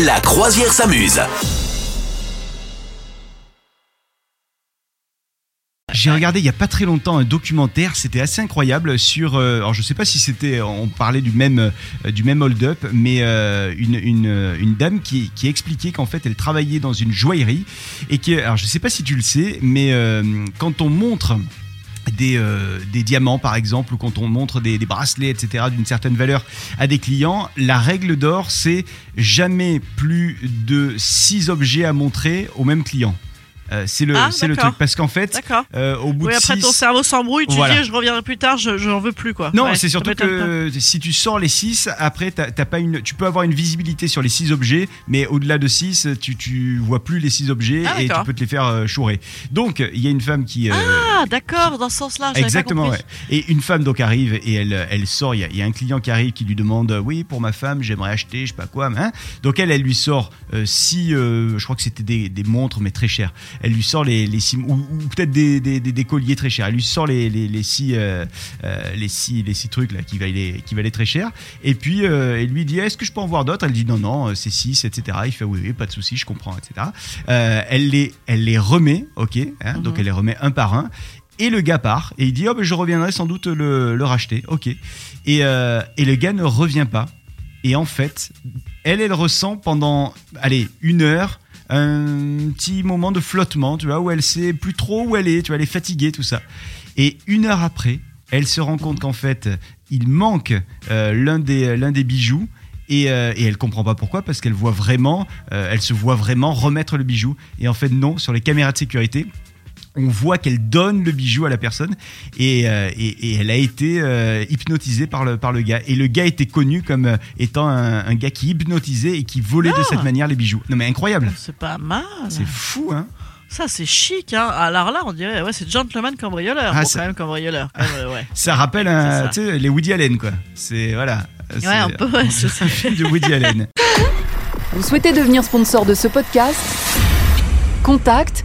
La croisière s'amuse. J'ai regardé il y a pas très longtemps un documentaire, c'était assez incroyable sur. euh, alors je sais pas si c'était, on parlait du même euh, du même hold-up, mais euh, une, dame qui, expliquait qu'en fait elle travaillait dans une joaillerie et que, alors je sais pas si tu le sais, mais quand on montre des, euh, des diamants par exemple ou quand on montre des, des bracelets etc d'une certaine valeur à des clients la règle d'or c'est jamais plus de six objets à montrer au même client Euh, c'est le Ah, c'est le truc parce qu'en fait euh, au bout Oui, de après six- ton cerveau s'embrouille, tu Voilà. dis je reviendrai plus tard, je j'en veux plus quoi. Non, Ouais, c'est surtout que si tu sors les 6, après, t'as pas une, tu peux avoir une visibilité sur les 6 objets, mais au-delà de 6, tu, tu vois plus les 6 objets Ah, et tu peux te les faire euh, chourer. Donc, il y a une femme qui. euh, pas. Ah, d'accord, dans ce sens-là. pas Exactement, compris. ouais. Et une femme donc arrive et elle, elle sort. Il y, a, il y a un client qui arrive qui lui demande Oui, pour ma femme, j'aimerais acheter, je sais pas quoi. Hein donc elle, elle lui sort euh, six, euh, je crois que c'était des, des montres, mais très chères. Elle lui sort les, les six, ou, ou peut-être des, des, des- des colliers très chers. Elle lui sort les, les, les six, euh, euh, les six, les six trucs là qui valaient, qui valaient très cher. Et puis euh, elle lui dit Est-ce que je peux en voir d'autres? Elle dit Non, non, c'est six, etc. Il fait Oui, oui, pas de souci, je comprends, etc. Euh, elle les, elle les remet, ok. hein, Donc Mhm. elle les remet un par un. Et le gars part et il dit oh ben je reviendrai sans doute le, le racheter. Ok. Et, euh, et le gars ne revient pas. Et en fait, elle, elle ressent pendant, allez, une heure, un petit moment de flottement, tu vois, où elle sait plus trop où elle est, tu vois, elle est fatiguée, tout ça. Et une heure après, elle se rend compte qu'en fait, il manque euh, l'un des, l'un des bijoux. Et, euh, et elle comprend pas pourquoi parce qu'elle voit vraiment, euh, elle se voit vraiment remettre le bijou. Et en fait non, sur les caméras de sécurité, on voit qu'elle donne le bijou à la personne et, euh, et, et elle a été euh, hypnotisée par le, par le gars. Et le gars était connu comme euh, étant un, un gars qui hypnotisait et qui volait de cette manière les bijoux. Non mais incroyable, C'est pas mal. c'est fou hein. Ça, c'est chic, hein. Alors là, on dirait, ouais, c'est gentleman cambrioleur. Ah, bon, ça- quand même, cambrioleur. quand même, ouais. Ça rappelle un, ça. les Woody Allen quoi. C'est voilà. C'est un peu, ouais, c'est ça. un film de Woody Allen. Vous souhaitez devenir sponsor de ce podcast? Contact